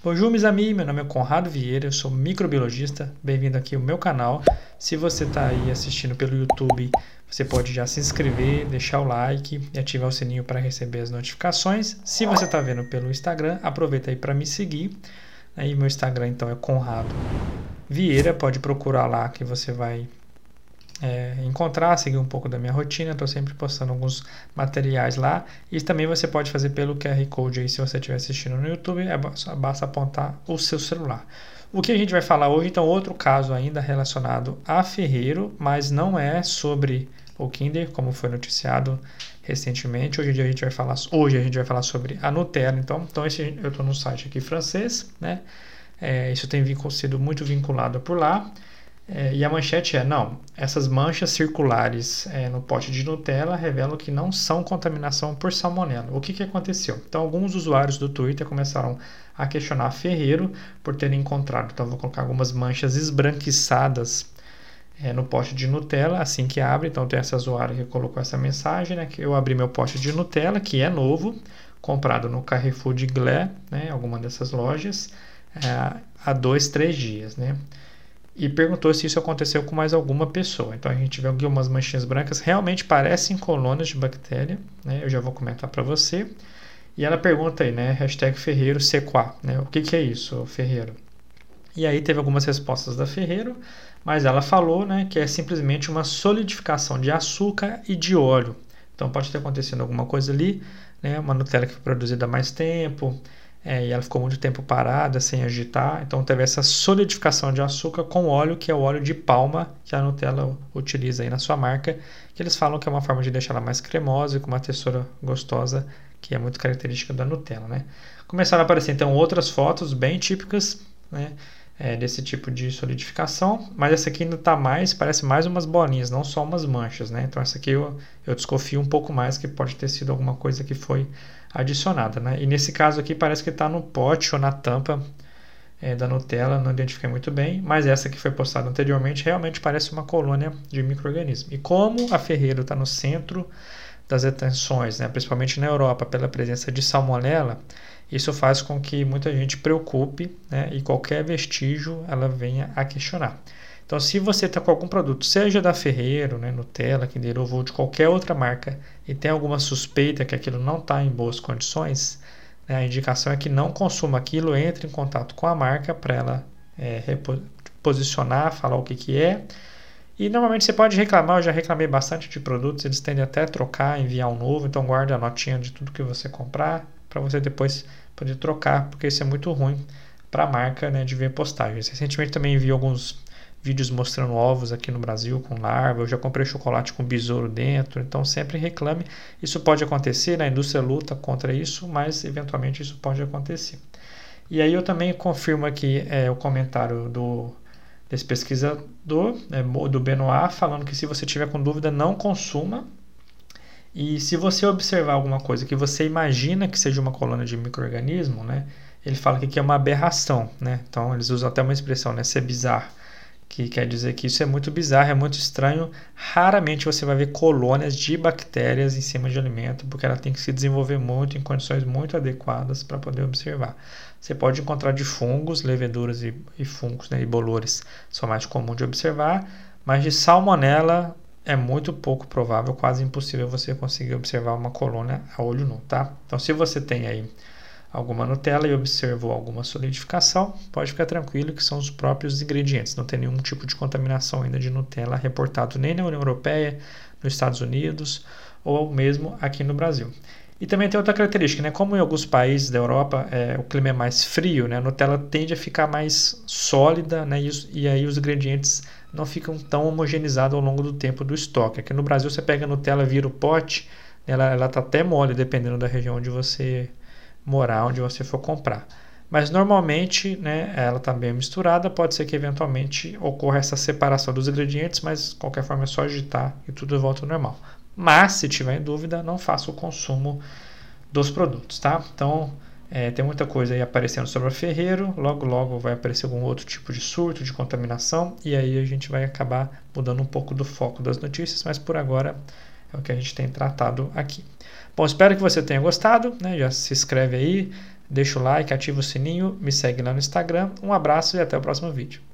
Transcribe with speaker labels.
Speaker 1: Bonjour, meus amigos. Meu nome é Conrado Vieira, eu sou microbiologista. Bem-vindo aqui ao meu canal. Se você está aí assistindo pelo YouTube, você pode já se inscrever, deixar o like e ativar o sininho para receber as notificações. Se você está vendo pelo Instagram, aproveita aí para me seguir. Aí meu Instagram então é Conrado Vieira, pode procurar lá que você vai é, encontrar, seguir um pouco da minha rotina. Estou sempre postando alguns materiais lá. E também você pode fazer pelo QR Code aí, se você estiver assistindo no YouTube, é basta apontar o seu celular. O que a gente vai falar hoje, então, outro caso ainda relacionado a ferreiro, mas não é sobre o Kinder, como foi noticiado recentemente. Hoje a gente vai falar, hoje a gente vai falar sobre a Nutella. Então, então esse, eu estou no site aqui francês, né? É, isso tem sido muito vinculado por lá. É, e a manchete é: não, essas manchas circulares é, no pote de Nutella revelam que não são contaminação por salmonela. O que, que aconteceu? Então, alguns usuários do Twitter começaram a questionar Ferreiro por terem encontrado. Então, vou colocar algumas manchas esbranquiçadas é, no pote de Nutella assim que abre. Então, tem essa usuária que colocou essa mensagem: né, que eu abri meu pote de Nutella, que é novo, comprado no Carrefour de Glé, né, alguma dessas lojas, é, há dois, três dias. Né? E perguntou se isso aconteceu com mais alguma pessoa. Então a gente vê aqui umas manchinhas brancas, realmente parecem colônias de bactéria, né? Eu já vou comentar para você. E ela pergunta aí, né? Hashtag Ferreiro Sequá, né? O que, que é isso, Ferreiro? E aí teve algumas respostas da Ferreiro, mas ela falou, né, que é simplesmente uma solidificação de açúcar e de óleo. Então pode ter acontecido alguma coisa ali, né? Uma Nutella que foi produzida há mais tempo, é, e ela ficou muito tempo parada, sem agitar. Então teve essa solidificação de açúcar com óleo, que é o óleo de palma que a Nutella utiliza aí na sua marca, que eles falam que é uma forma de deixar ela mais cremosa e com uma textura gostosa, que é muito característica da Nutella, né? Começaram a aparecer então outras fotos bem típicas, né? É, desse tipo de solidificação, mas essa aqui ainda está mais, parece mais umas bolinhas, não só umas manchas, né? Então essa aqui eu, eu desconfio um pouco mais que pode ter sido alguma coisa que foi adicionada. Né? E nesse caso aqui parece que está no pote ou na tampa é, da Nutella, não identifiquei muito bem, mas essa que foi postada anteriormente realmente parece uma colônia de micro-organismo. E como a Ferreiro está no centro das atenções, né, principalmente na Europa, pela presença de salmonela, isso faz com que muita gente preocupe né, e qualquer vestígio ela venha a questionar. Então, se você está com algum produto, seja da Ferreiro, né, Nutella, Kinder Ovo ou de qualquer outra marca, e tem alguma suspeita que aquilo não está em boas condições, né, a indicação é que não consuma aquilo, entre em contato com a marca para ela é, posicionar, falar o que, que é. E normalmente você pode reclamar, eu já reclamei bastante de produtos, eles tendem até a trocar, enviar um novo, então guarde a notinha de tudo que você comprar para você depois poder trocar, porque isso é muito ruim para a marca né, de ver postagens. Recentemente também enviei alguns vídeos mostrando ovos aqui no Brasil com larva, eu já comprei chocolate com besouro dentro, então sempre reclame. Isso pode acontecer, né? a indústria luta contra isso, mas eventualmente isso pode acontecer. E aí eu também confirmo aqui é, o comentário do desse pesquisador, é, do Benoit, falando que se você tiver com dúvida, não consuma. E se você observar alguma coisa que você imagina que seja uma colônia de microorganismo, né? Ele fala que é uma aberração, né? Então eles usam até uma expressão, né? Ser bizarro que quer dizer que isso é muito bizarro, é muito estranho. Raramente você vai ver colônias de bactérias em cima de alimento, porque ela tem que se desenvolver muito em condições muito adequadas para poder observar. Você pode encontrar de fungos, leveduras e, e fungos, né, e bolores, são mais comuns de observar, mas de salmonela é muito pouco provável, quase impossível você conseguir observar uma colônia a olho nu, tá? Então, se você tem aí alguma Nutella e observou alguma solidificação, pode ficar tranquilo que são os próprios ingredientes. Não tem nenhum tipo de contaminação ainda de Nutella reportado nem na União Europeia, nos Estados Unidos ou mesmo aqui no Brasil. E também tem outra característica, né? Como em alguns países da Europa é, o clima é mais frio, né? A Nutella tende a ficar mais sólida, né? E, e aí os ingredientes não ficam tão homogeneizados ao longo do tempo do estoque. Aqui no Brasil você pega a Nutella, vira o pote, ela está até mole dependendo da região onde você morar onde você for comprar. Mas normalmente né, ela está bem misturada, pode ser que eventualmente ocorra essa separação dos ingredientes, mas de qualquer forma é só agitar e tudo volta ao normal. Mas se tiver em dúvida, não faça o consumo dos produtos, tá? Então é, tem muita coisa aí aparecendo sobre a Ferreiro, logo logo vai aparecer algum outro tipo de surto, de contaminação, e aí a gente vai acabar mudando um pouco do foco das notícias, mas por agora é o que a gente tem tratado aqui. Bom, espero que você tenha gostado. Né? Já se inscreve aí, Deixa o like, ativa o sininho, me segue lá no Instagram. Um abraço e até o próximo vídeo.